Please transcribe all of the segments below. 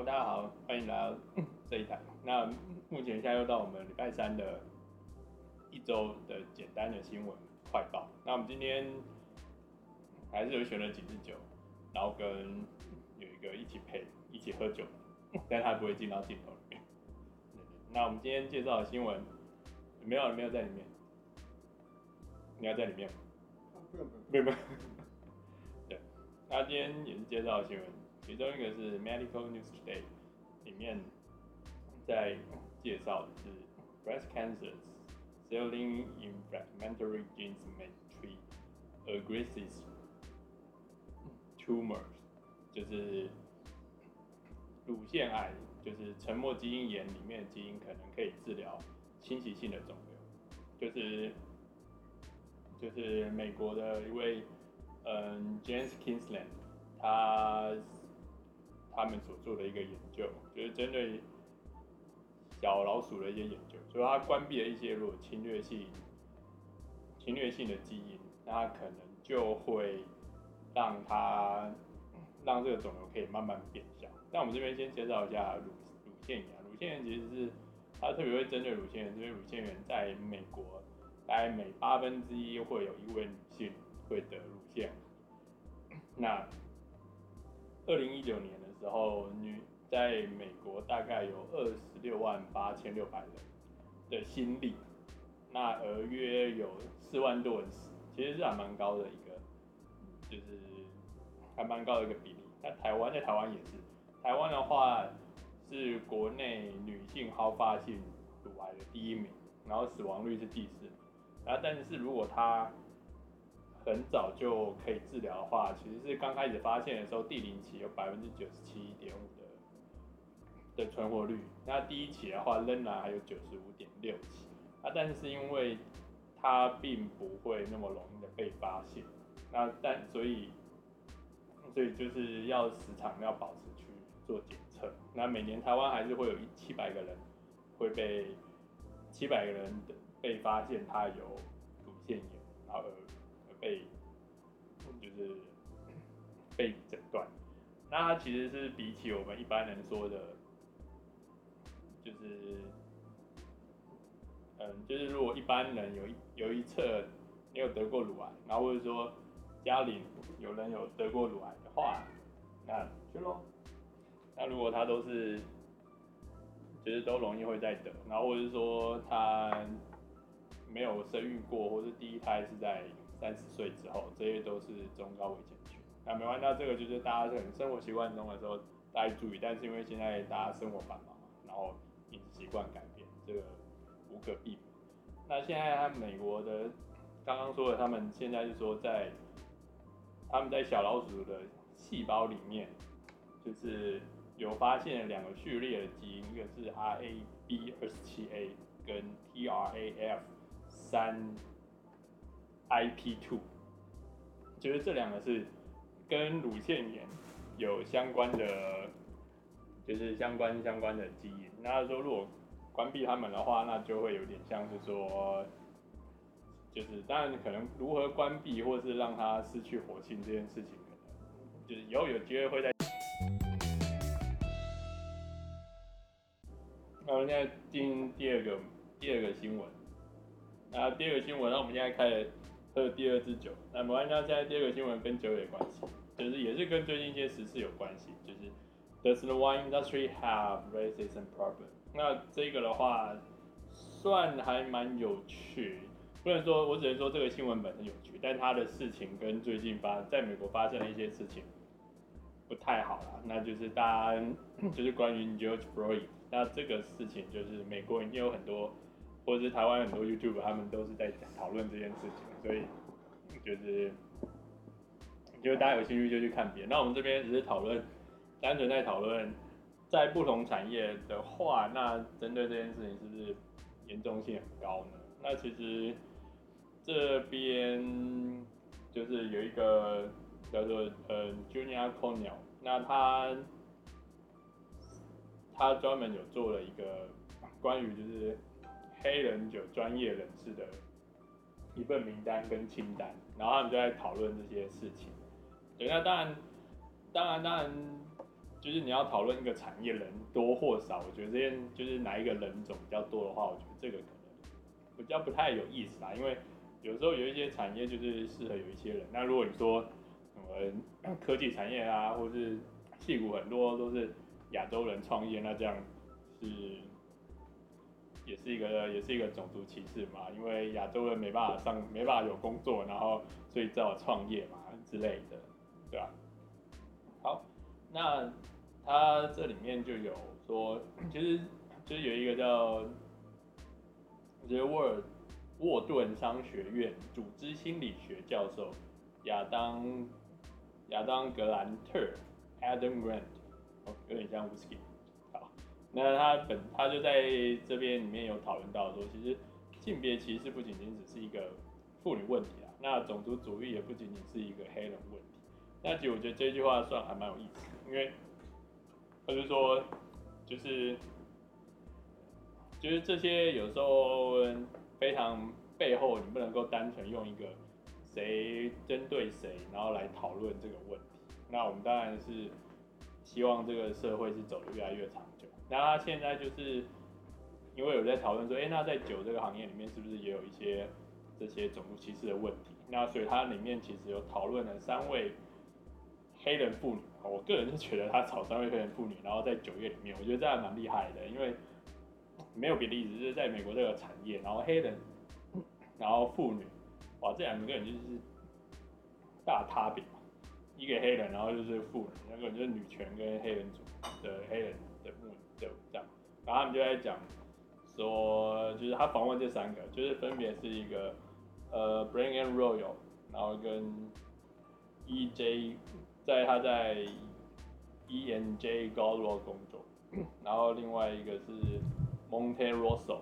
Hello，大家好，欢迎来到 这一台。那目前现在又到我们礼拜三的一周的简单的新闻快报。那我们今天还是有选了几支酒，然后跟有一个一起配一起喝酒，但他不会进到镜头里面。那我们今天介绍的新闻没有没有在里面，你要在里面吗？不用不用不用不用。对，那今天也是介绍的新闻。其中一个是 Medical News Today，里面在介绍的是 breast cancers selling inflammatory genes may treat aggressive tumors，就是乳腺癌，就是沉默基因炎里面的基因可能可以治疗侵袭性的肿瘤，就是就是美国的一位嗯 James Kingsland，他。他们所做的一个研究，就是针对小老鼠的一些研究，所以他关闭了一些如果侵略性、侵略性的基因，那他可能就会让它让这个肿瘤可以慢慢变小。那我们这边先介绍一下乳乳腺炎，乳腺炎其实是它特别会针对乳腺炎，因为乳腺炎在美国大概每八分之一会有一位女性会得乳腺。那二零一九年时候，女在美国大概有二十六万八千六百人的新例，那而约有四万多人死，其实是还蛮高的一个，就是还蛮高的一个比例。那台湾在台湾也是，台湾的话是国内女性好发性乳癌的第一名，然后死亡率是第四名。然后但是如果她很早就可以治疗的话，其实是刚开始发现的时候，第零期有百分之九十七点五的的存活率。那第一期的话，仍然还有九十五点六期。啊，但是因为它并不会那么容易的被发现，那但所以所以就是要时常要保持去做检测。那每年台湾还是会有一七百个人会被七百个人的被发现他有乳腺炎，然后。被就是被诊断，那它其实是比起我们一般人说的，就是嗯，就是如果一般人有一有一侧你有得过乳癌，然后或者说家里有人有得过乳癌的话，那去喽。那如果他都是，就是都容易会再得，然后或者说他没有生育过，或是第一胎是在。三十岁之后，这些都是中高危险群。那没关系，那这个就是大家可能生活习惯中的时候大家注意，但是因为现在大家生活繁忙，然后饮食习惯改变，这个无可避免。那现在他美国的刚刚说的，他们现在是说在他们在小老鼠的细胞里面，就是有发现两个序列的基因，一个是 RAB 二十七 A 跟 TRAF 三。IP two，就是这两个是跟乳腺炎有相关的，就是相关相关的基因。那说如果关闭他们的话，那就会有点像是说，就是当然可能如何关闭或是让它失去活性这件事情，可能就是以后有机会会在。那我们现在进第二个第二个新闻，那第二个新闻，那我们现在开始。喝第二支酒，那没关系。现在第二个新闻跟酒有关系，就是也是跟最近一些时事有关系，就是 Does the wine industry have racism problem？那这个的话算还蛮有趣，不能说我只能说这个新闻本身有趣，但它的事情跟最近发在美国发生的一些事情不太好啦。那就是大家就是关于 George Floyd，那这个事情就是美国已经有很多。或者是台湾很多 YouTube，他们都是在讨论这件事情，所以就是，就是大家有兴趣就去看别人。那我们这边只是讨论，单纯在讨论，在不同产业的话，那针对这件事情是不是严重性很高呢？那其实这边就是有一个叫做呃 Junior Cornell，那他他专门有做了一个关于就是。黑人酒专业人士的一份名单跟清单，然后他们就在讨论这些事情。对，那当然，当然，当然，就是你要讨论一个产业人多或少，我觉得这边就是哪一个人种比较多的话，我觉得这个可能比较不太有意思啦。因为有时候有一些产业就是适合有一些人。那如果你说什么科技产业啊，或是矽谷很多都是亚洲人创业，那这样是也是一个也是一个种族歧视嘛？因为亚洲人没办法上，没办法有工作，然后所以只好创业嘛之类的，对吧？好，那。他这里面就有说，其实就是有一个叫，我觉得沃尔沃顿商学院组织心理学教授亚当亚当格兰特 Adam Grant，哦，有点像 Whisky。那他本他就在这边里面有讨论到说，其实性别歧视不仅仅只是一个妇女问题啊，那种族主义也不仅仅是一个黑人问题。那其实我觉得这句话算还蛮有意思的，因为他。就说，就是，就是这些有时候非常背后，你不能够单纯用一个谁针对谁，然后来讨论这个问题。那我们当然是希望这个社会是走得越来越长久。那他现在就是因为有在讨论说，哎，那在酒这个行业里面，是不是也有一些这些种族歧视的问题？那所以它里面其实有讨论了三位黑人妇女。我个人是觉得他找三位黑人妇女，然后在酒业里面，我觉得这还蛮厉害的，因为没有别的意思，就是在美国这个产业，然后黑人，然后妇女，哇，这两个人就是大差别，一个黑人，然后就是妇女，那个就是女权跟黑人组的黑人的妇女这样，然后他们就在讲说，就是他访问这三个，就是分别是一个呃 Brain and Royal，然后跟 E.J。在他在 E N J Gallup 工作，然后另外一个是 Monte Rosso，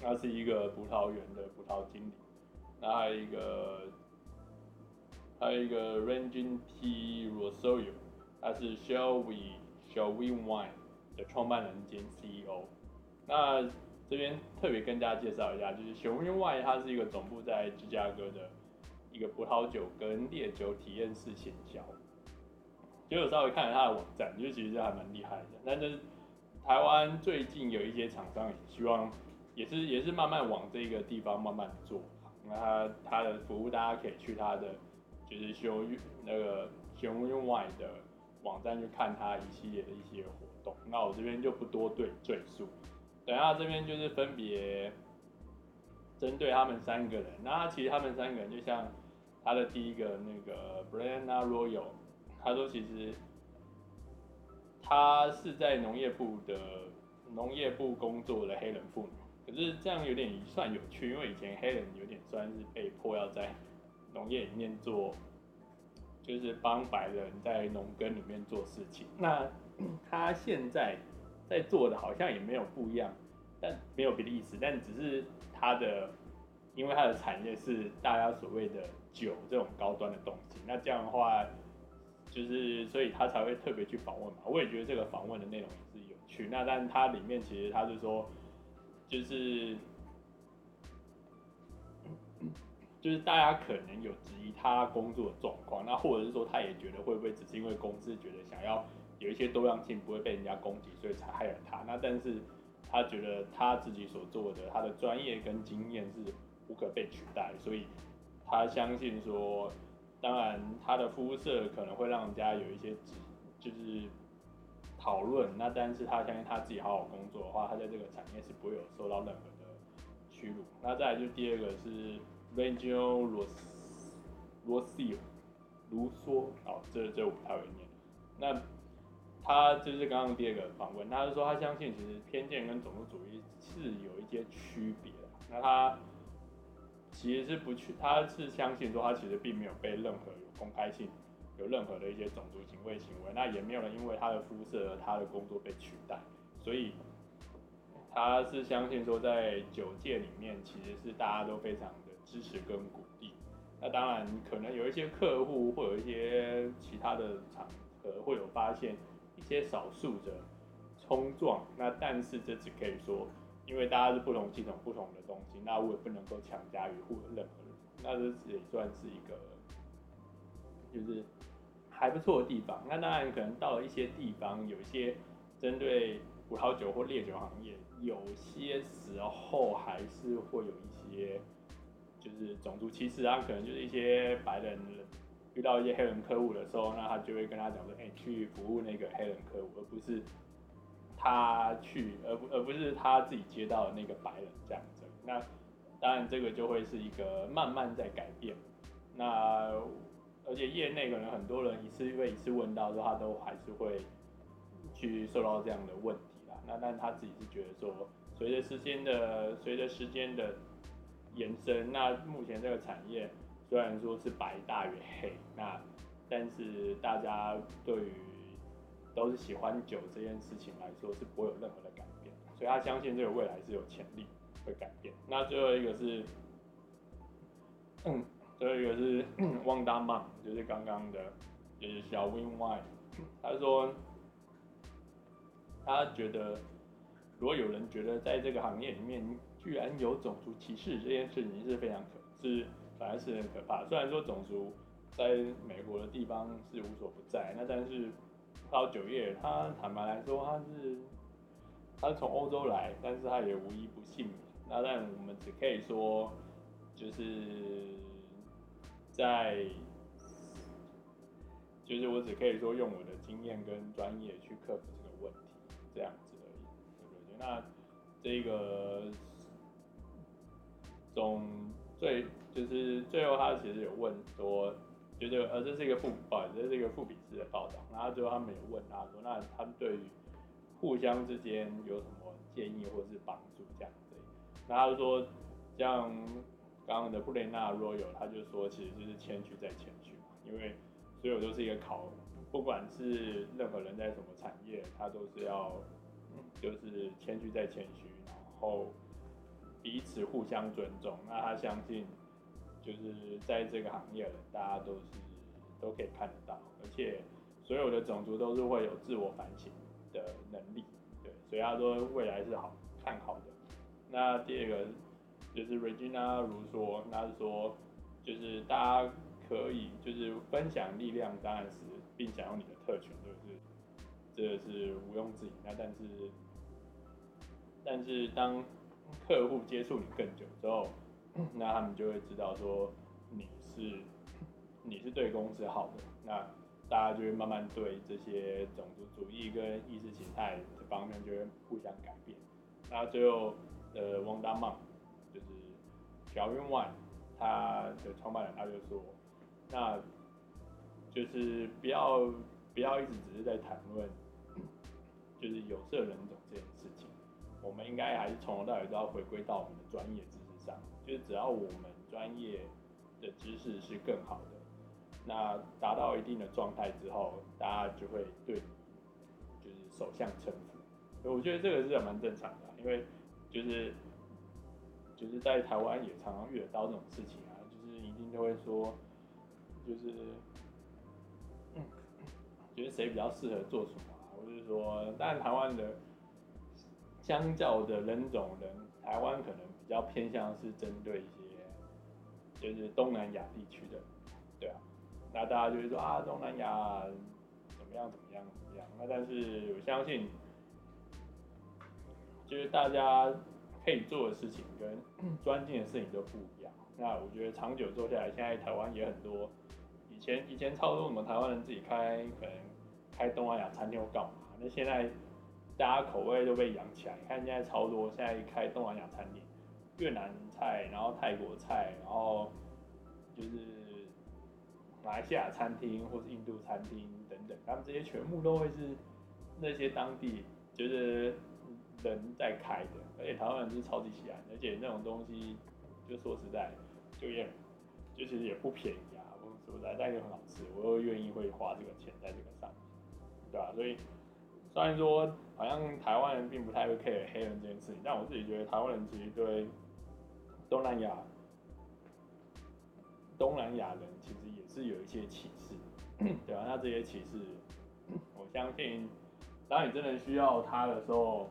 他是一个葡萄园的葡萄经理，然后还有一个还有一个 Ranging T Rosario，他是 Shall We Shall We Wine 的创办人兼 CEO。那这边特别跟大家介绍一下，就是 Shall We Wine 它是一个总部在芝加哥的。一个葡萄酒跟烈酒体验式行销，就有稍微看了他的网站，就其实还蛮厉害的。但是台湾最近有一些厂商也希望，也是也是慢慢往这个地方慢慢做。那他他的服务大家可以去他的就是修那个熊用外的网站去看他一系列的一些活动。那我这边就不多对赘述。等下这边就是分别针对他们三个人，那其实他们三个人就像。他的第一个那个 Brenna Royal，他说其实他是在农业部的农业部工作的黑人妇女，可是这样有点算有趣，因为以前黑人有点算是被迫要在农业里面做，就是帮白人在农耕里面做事情。那 他现在在做的好像也没有不一样，但没有别的意思，但只是他的。因为他的产业是大家所谓的酒这种高端的东西，那这样的话，就是所以他才会特别去访问嘛。我也觉得这个访问的内容也是有趣。那但他里面其实他就说，就是就是大家可能有质疑他工作的状况，那或者是说他也觉得会不会只是因为公司觉得想要有一些多样性，不会被人家攻击，所以才害了他。那但是他觉得他自己所做的，他的专业跟经验是。无可被取代，所以他相信说，当然他的肤色可能会让人家有一些，就是讨论。那但是他相信他自己好好工作的话，他在这个产业是不会有受到任何的屈辱。那再来就第二个是 Rangel Rocio 卢梭，哦，这这我不太会念。那他就是刚刚第二个访问，他是说他相信其实偏见跟种族主义是有一些区别的。那他。其实是不去，他是相信说他其实并没有被任何有公开性，有任何的一些种族行为行为，那也没有人因为他的肤色而他的工作被取代，所以他是相信说在酒界里面其实是大家都非常的支持跟鼓励。那当然可能有一些客户或有一些其他的场合会有发现些少数的冲撞，那但是这只可以说。因为大家是不同系统、不同的东西，那我也不能够强加于任何人。那这也算是一个，就是还不错的地方。那当然可能到了一些地方，有一些针对葡萄酒或烈酒行业，有些时候还是会有一些就是种族歧视啊，可能就是一些白人遇到一些黑人客户的时候，那他就会跟他讲说，哎、去服务那个黑人客户，而不是他去，而不而不是他自己接到的那个白人这样子。那当然这个就会是一个慢慢在改变。那而且业内可能很多人一次被一次问到说，他都还是会去受到这样的问题啦。那但他自己是觉得说，随着时间的随着时间的延伸，那目前这个产业虽然说是白大于黑，那但是大家对于都是喜欢酒这件事情来说是不会有任何的改变，所以他相信这个未来是有潜力会改变。那最后一个是，嗯。最后一个是 Wanda Mom，就是刚刚的，就是小 Win Wine。他说，他觉得，如果有人觉得在这个行业里面居然有种族歧视这件事情是非常可，是反而是很可怕。虽然说种族在美国的地方是无所不在，那但是到酒业，他坦白来说，他是他从欧洲来，但是他也无一不幸。那但我们只可以说，就是。在，就是我只可以说用我的经验跟专业去克服这个问题，这样子而已，对不对？那这个总最就是最后他其实有问说，就这个呃这是一个副，报，这是一个副比式的报道，然后最后他们有问他说，那他们对于互相之间有什么建议或是帮助这样子？那他就说像。刚刚的布雷纳罗有，他就说，其实就是谦虚再谦虚嘛，因为所有都是一个考，不管是任何人在什么产业，他都是要，就是谦虚再谦虚，然后彼此互相尊重。那他相信，就是在这个行业，大家都是都可以看得到，而且所有的种族都是会有自我反省的能力，对，所以他说未来是好看好的。那第二个。就是 Regina 如说，他是说，就是大家可以就是分享力量，当然是并享有你的特权，就是这是毋庸置疑。那但是，但是当客户接触你更久之后，那他们就会知道说你是你是对公司好的，那大家就会慢慢对这些种族主义跟意识形态这方面就会互相改变。那最后，呃，Wanda Mom。小云晚，他的创办人他就说，那就是不要不要一直只是在谈论，就是有色人种我们应该还是从头到尾都要回归到我们的专业知识上，就是只要我们专业的知识是更好的，那达到一定的状态之后，大家就会对你就是首相臣服，我觉得这个是蛮正常的，因为就是。就是在台湾也常常遇得到这种事情啊，就是一定都会说，就是，嗯，觉得谁比较适合做什么啊？或者说，但台湾的相较的人种人，台湾可能比较偏向是针对一些，就是东南亚地区的，对啊，那大家就会说啊，东南亚怎么样怎么样怎么样？那但是我相信，就是大家。可以做的事情跟专精的事情都不一样。那我觉得长久做下来，现在台湾也很多。以前以前超多我们台湾人自己开，可能开东南亚餐厅或干嘛。那现在大家口味都被养起来，你看现在超多，现在开东南亚餐厅，越南菜，然后泰国菜，然后就是马来西亚餐厅或是印度餐厅等等，他们这些全部都会是那些当地就是。人在开的，而且台湾人是超级喜欢，而且那种东西，就说实在，就也，就其实也不便宜啊，我说实在，但又很好吃，我又愿意会花这个钱在这个上面，对吧？所以虽然说好像台湾人并不太会 care 黑人这件事情，但我自己觉得台湾人其实对东南亚，东南亚人其实也是有一些歧视，对啊？那这些歧视，我相信当你真的需要他的时候。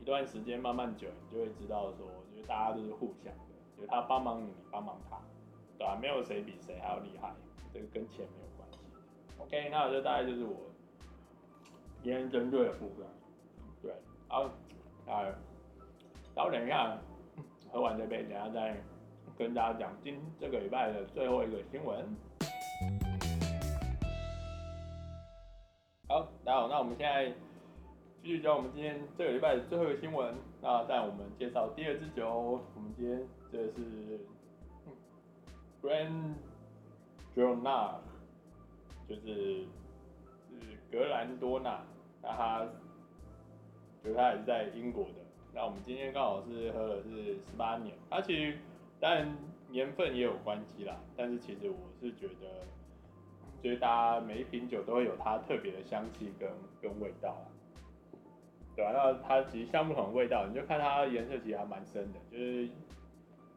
一段时间慢慢久，你就会知道说，就是大家都是互相的，就是他帮忙你，你帮忙他，对吧？没有谁比谁还要厉害，这个跟钱没有关系。OK，那这大概就是我今天针对的部分。对，好，啊，然后等一下喝完这杯，等下再跟大家讲今这个礼拜的最后一个新闻。好，大家好，那我们现在继续讲我们今天这个礼拜的最后一个新闻。那在我们介绍第二支酒，我们今天这是 Grand Jonat，就是是格兰多纳，那他就是它也是在英国的。那我们今天刚好是喝的是十八年，它其实当然年份也有关系啦，但是其实我是觉得，就是大家每一瓶酒都会有它特别的香气跟跟味道啦。对啊，那它其实像不同的味道，你就看它颜色其实还蛮深的，就是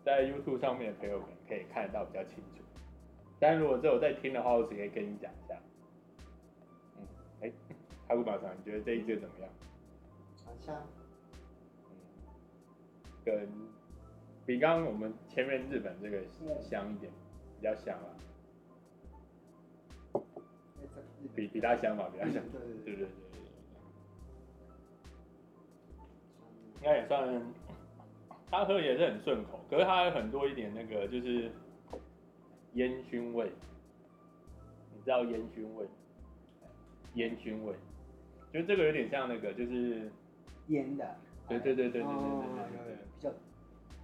在 YouTube 上面的朋友们可以看得到比较清楚。但如果只有在听的话，我只可以跟你讲一下。哈古马上，你觉得这一支怎么样？好香。嗯，跟比刚刚我们前面日本这个香一点，比较香啊。比比它香吧，比它香。对对对对。应该也算，它喝也是很顺口，可是它有很多一点那个就是烟熏味，你知道烟熏味？烟熏味，就这个有点像那个就是烟的，对对对对对对对对对，比较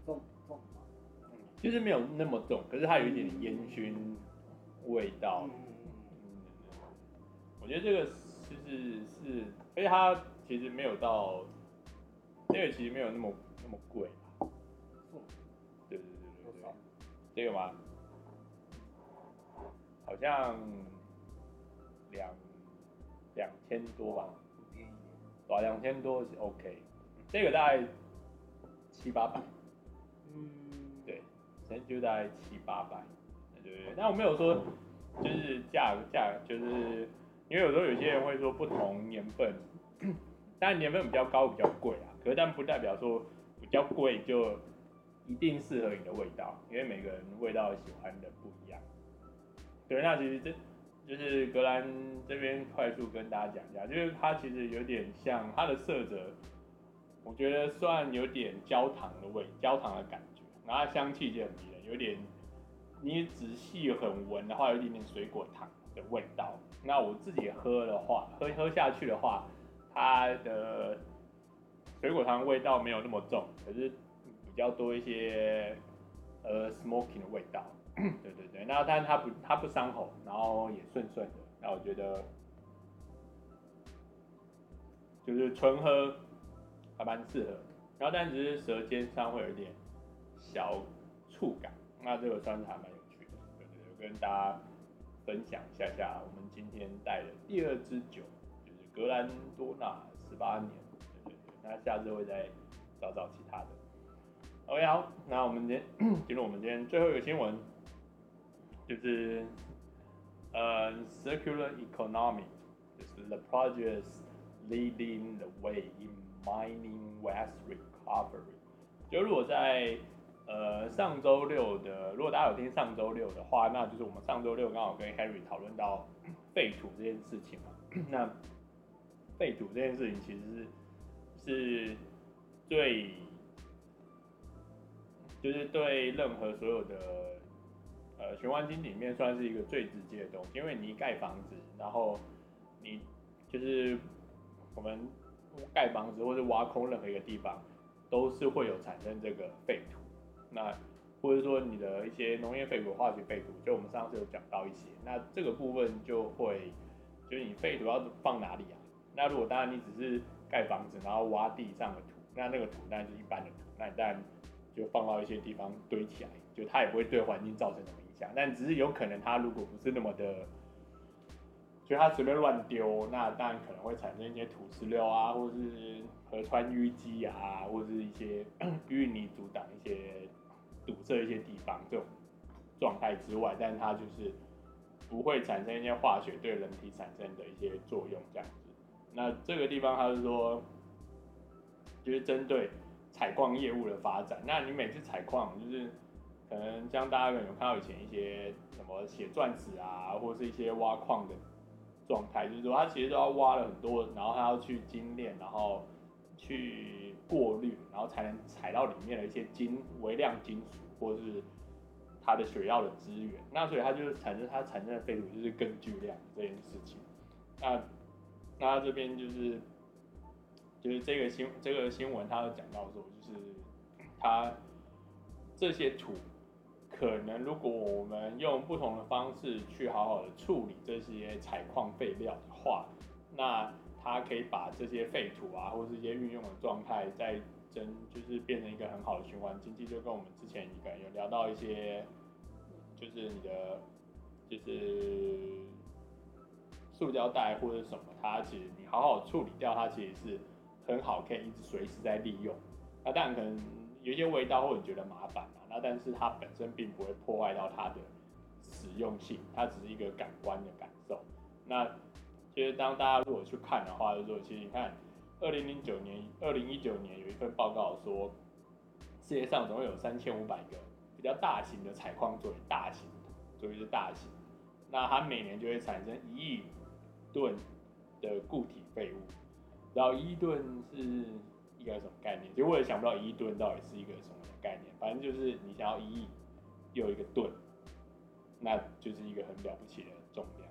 重重嗯，其实没有那么重，可是它有一点烟熏味道。嗯，我觉得这个其实是，而且它其实没有到。这个其实没有那么那么贵啊，对对对对对，这个吗？好像两两千多吧，哇，两千多是 OK，这个大概七八百，嗯，对，现在就大概七八百，对对对，但我没有说就是价价，就是因为有时候有些人会说不同年份，但年份比较高比较贵啊。可是但不代表说比较贵就一定适合你的味道，因为每个人味道喜欢的不一样。对，那其实这就是格兰这边快速跟大家讲一下，就是它其实有点像它的色泽，我觉得算有点焦糖的味，焦糖的感觉，然后香气就很迷人，有点你仔细很闻的话，有一点点水果糖的味道。那我自己喝的话，喝喝下去的话，它的。水果糖味道没有那么重，可是比较多一些呃 smoking 的味道。对对对，那但是它不它不伤喉，然后也顺顺的。那我觉得就是纯喝还蛮适合。然后但只是舌尖上会有一点小触感，那这个算是还蛮有趣的。对对对，跟大家分享一下下我们今天带的第二支酒，就是格兰多纳十八年。对对对那下次会再找找其他的。OK，好，那我们今天 进入我们今天最后一个新闻，就是呃，circular economy，就是 the projects leading the way in mining waste recovery。就如果在呃上周六的，如果大家有听上周六的话，那就是我们上周六刚好跟 Harry 讨论到废土这件事情嘛。那废土这件事情其实是。是对，就是对任何所有的呃循环经济里面算是一个最直接的东西，因为你一盖房子，然后你就是我们盖房子或者挖空任何一个地方，都是会有产生这个废土，那或者说你的一些农业废土、化学废土，就我们上次有讲到一些，那这个部分就会就是你废土要放哪里啊？那如果当然你只是盖房子，然后挖地上的土，那那个土当然是一般的土，那你当然就放到一些地方堆起来，就它也不会对环境造成什么但只是有可能它如果不是那么的，就它随便乱丢，那当然可能会产生一些土石流啊，或者是河川淤积啊，或者是一些 淤泥阻挡一些堵塞一些地方这种状态之外，但它就是不会产生一些化学对人体产生的一些作用这样子。那这个地方，他是说，就是针对采矿业务的发展。那你每次采矿，就是可能像大家可能有看到以前一些什么写钻石啊，或者是一些挖矿的状态，就是说它其实都要挖了很多，然后它要去精炼，然后去过滤，然后才能采到里面的一些金微量金属或者是它的水药的资源。那所以它就是产生它产生的废土就是更巨量这件事情。那那这边就是就是这个新这个新闻，它有讲到说，就是它这些土。可能如果我们用不同的方式去好好的处理这些采矿废料的话，那它可以把这些废土啊，或是一些运用的状态，再增，就是变成一个很好的循环经济。就跟我们之前一个有聊到一些，就是你的，就是塑胶袋或者什么，它其实你好好处理掉，它其实是很好，可以一直随时在利用。那当然可能有一些味道，或者觉得麻烦。那但是它本身并不会破坏到它的实用性，它只是一个感官的感受。那其实当大家如果去看的话，就说其实你看，二零零九年、二零一九年有一份报告说，世界上总共有三千五百个比较大型的采矿作为大型，作为是大型，那它每年就会产生一亿吨的固体废物。然后一亿吨是一个什么概念？其实我也想不到一亿吨到底是一个什么。概念，反正就是你想要一亿又一个盾，那就是一个很了不起的重量。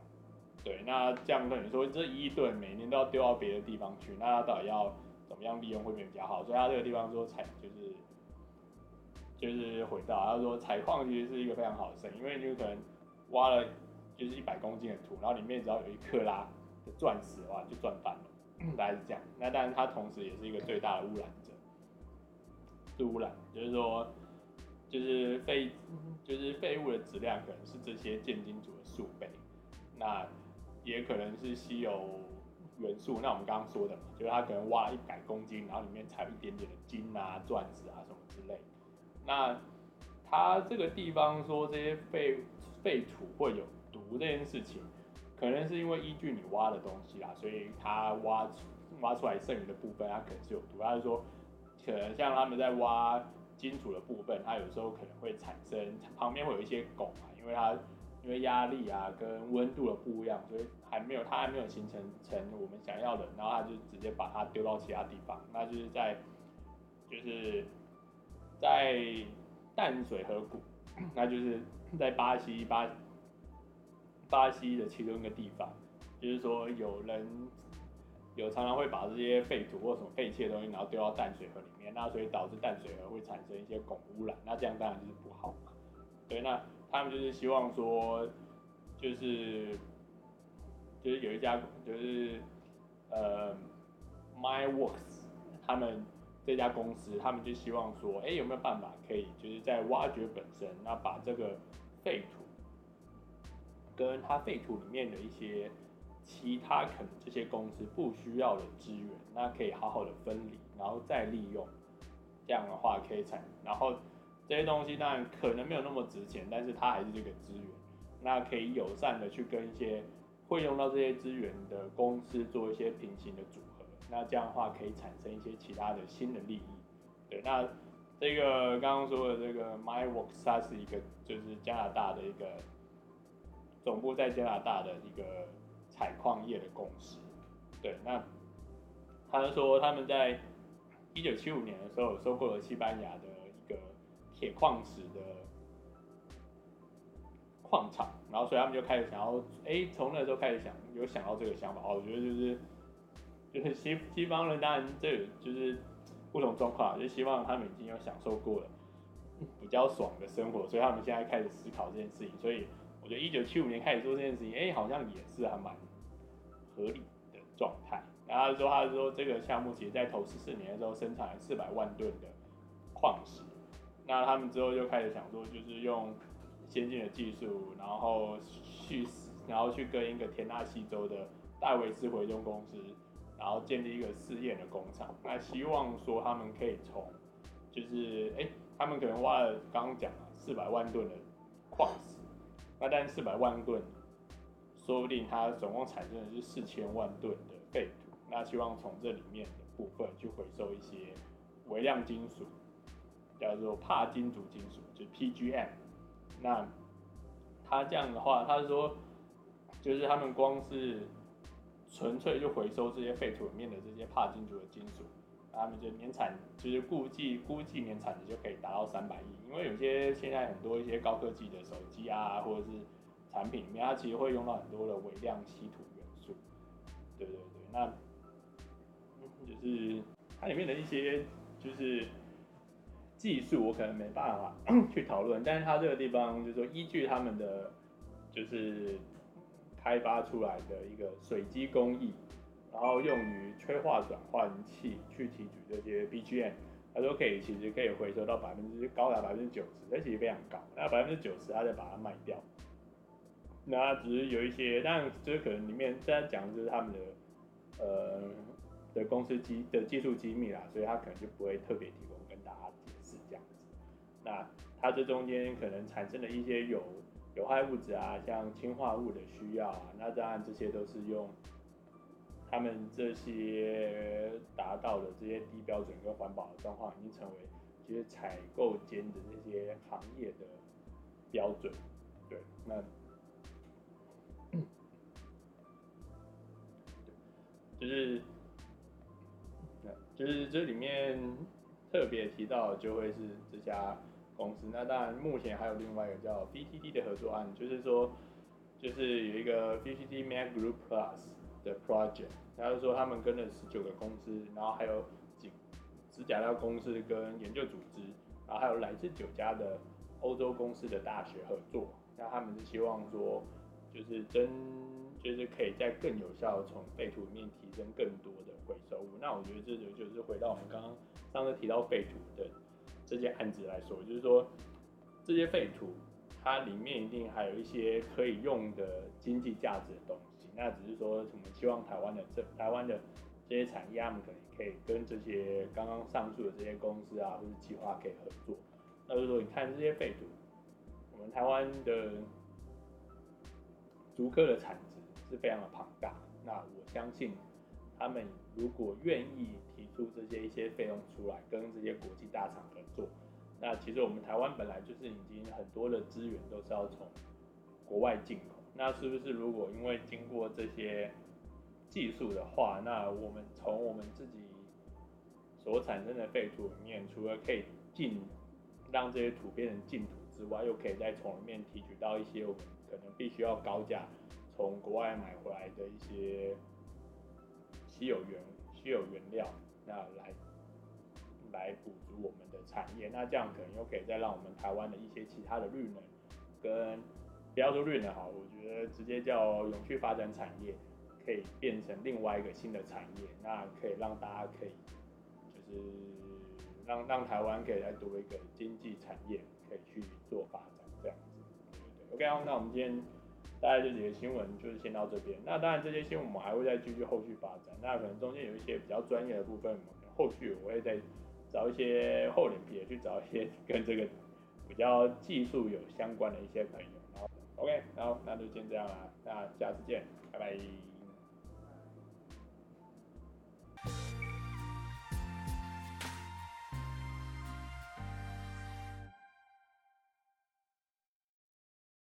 对，那这样跟你说，这一亿吨每年都要丢到别的地方去，那它到底要怎么样利用会比较好？所以它这个地方说采就是就是回到他说采矿其实是一个非常好的生意，因为你就可能挖了就是一百公斤的土，然后里面只要有一克拉的钻石的话，就赚翻了，大概是这样。那当然它同时也是一个最大的污染。污染就是说，就是废，就是废物的质量可能是这些贱金属的数倍，那也可能是稀有元素。那我们刚刚说的嘛，就是它可能挖了一百公斤，然后里面才有一点点的金啊、钻石啊什么之类。那它这个地方说这些废废土会有毒这件事情，可能是因为依据你挖的东西啦，所以它挖挖出来剩余的部分，它可能是有毒。它是说。可能像他们在挖金属的部分，它有时候可能会产生旁边会有一些汞啊，因为它因为压力啊跟温度的不一样，所以还没有它还没有形成成我们想要的，然后它就直接把它丢到其他地方，那就是在就是在淡水河谷，那就是在巴西巴巴西的其中一个地方，就是说有人。有常常会把这些废土或什么废弃的东西，然后丢到淡水河里面，那所以导致淡水河会产生一些汞污染，那这样当然就是不好嘛。对，那他们就是希望说，就是就是有一家就是呃 Myworks，他们这家公司，他们就希望说，哎，有没有办法可以就是在挖掘本身，那把这个废土跟它废土里面的一些。其他可能这些公司不需要的资源，那可以好好的分离，然后再利用，这样的话可以产，然后这些东西当然可能没有那么值钱，但是它还是这个资源，那可以友善的去跟一些会用到这些资源的公司做一些平行的组合，那这样的话可以产生一些其他的新的利益。对，那这个刚刚说的这个 MyWorks 它是一个就是加拿大的一个总部在加拿大的一个。采矿业的公司，对，那他就说他们在一九七五年的时候收购了西班牙的一个铁矿石的矿场，然后所以他们就开始想要，哎，从那时候开始想有想到这个想法，哦，我觉得就是就是西西方人当然这就是不同状况，就希望他们已经有享受过了比较爽的生活，所以他们现在开始思考这件事情，所以觉得一九七五年开始做这件事情，哎，好像也是还蛮。合理的状态，然后他说，他说这个项目其实在头十四年的时候生产了四百万吨的矿石，那他们之后就开始想说，就是用先进的技术，然后去，然后去跟一个田纳西州的戴维斯回中公司，然后建立一个试验的工厂，那希望说他们可以从，就是哎，他们可能挖了刚刚讲了四百万吨的矿石，那但四百万吨。说不定它总共产生的是四千万吨的废土，那希望从这里面的部分去回收一些微量金属，叫做帕金属金属，就 PGM。那他这样的话，他说，就是他们光是纯粹就回收这些废土里面的这些帕金属的金属，他们就年产就是估计估计年产值就可以达到三百亿，因为有些现在很多一些高科技的手机啊，或者是产品里面，它其实会用到很多的微量稀土元素。对对对，那就是它里面的一些就是技术，我可能没办法去讨论，但是它这个地方就是说依据他们的就是。开发出来的一个水基工艺，然后用于催化转换器去提取这些 PGM，他说可以，其实可以回收到百分之高达百分之九十，这其实非常高。那百分之九十，他再把它卖掉。那只是有一些，但就是可能里面在讲就是他们的呃的公司机的技术机密啦，所以他可能就不会特别提供跟大家解释这样子。那它这中间可能产生的一些有。有害物质啊，像氢化物的需要啊，那当然这些都是用他们这些达到的这些低标准跟环保的状况，已经成为其实采购间的这些行业的标准。对，那就是就是这里面特别提到就会是这家。公司，那当然目前还有另外一个叫 BTD 的合作案，就是说，就是有一个 BTD Mag Group Plus 的 project，然后说他们跟了十九个公司，然后还有几指甲料公司跟研究组织，然后还有来自九家的欧洲公司的大学合作，那他们是希望说，就是真就是可以在更有效从废土里面提升更多的回收物。那我觉得这就就是回到我们刚刚上次提到废土的。这些案子来说，就是说这些废土，它里面一定还有一些可以用的经济价值的东西。那只是说，我们希望台湾的这台湾的这些产业，他们可能可以跟这些刚刚上述的这些公司啊，或者计划可以合作。那就是说，你看这些废土，我们台湾的竹科的产值是非常的庞大。那我相信，他们如果愿意提出。这些一些费用出来，跟这些国际大厂合作。那其实我们台湾本来就是已经很多的资源都是要从国外进口。那是不是如果因为经过这些技术的话，那我们从我们自己所产生的废土里面，除了可以进让这些土变成净土之外，又可以再从里面提取到一些我们可能必须要高价从国外买回来的一些稀有原稀有原料。那来来补足我们的产业，那这样可能又可以再让我们台湾的一些其他的绿能跟不要说绿能好，我觉得直接叫永续发展产业，可以变成另外一个新的产业，那可以让大家可以就是让让台湾可以再多一个经济产业可以去做发展这样子，对对。OK，那我们今天。大概这几个新闻就是先到这边。那当然这些新闻我们还会再继续后续发展。那可能中间有一些比较专业的部分，后续我会再找一些厚脸皮的，去找一些跟这个比较技术有相关的一些朋友。OK，然后那就先这样啦。那下次见，拜拜。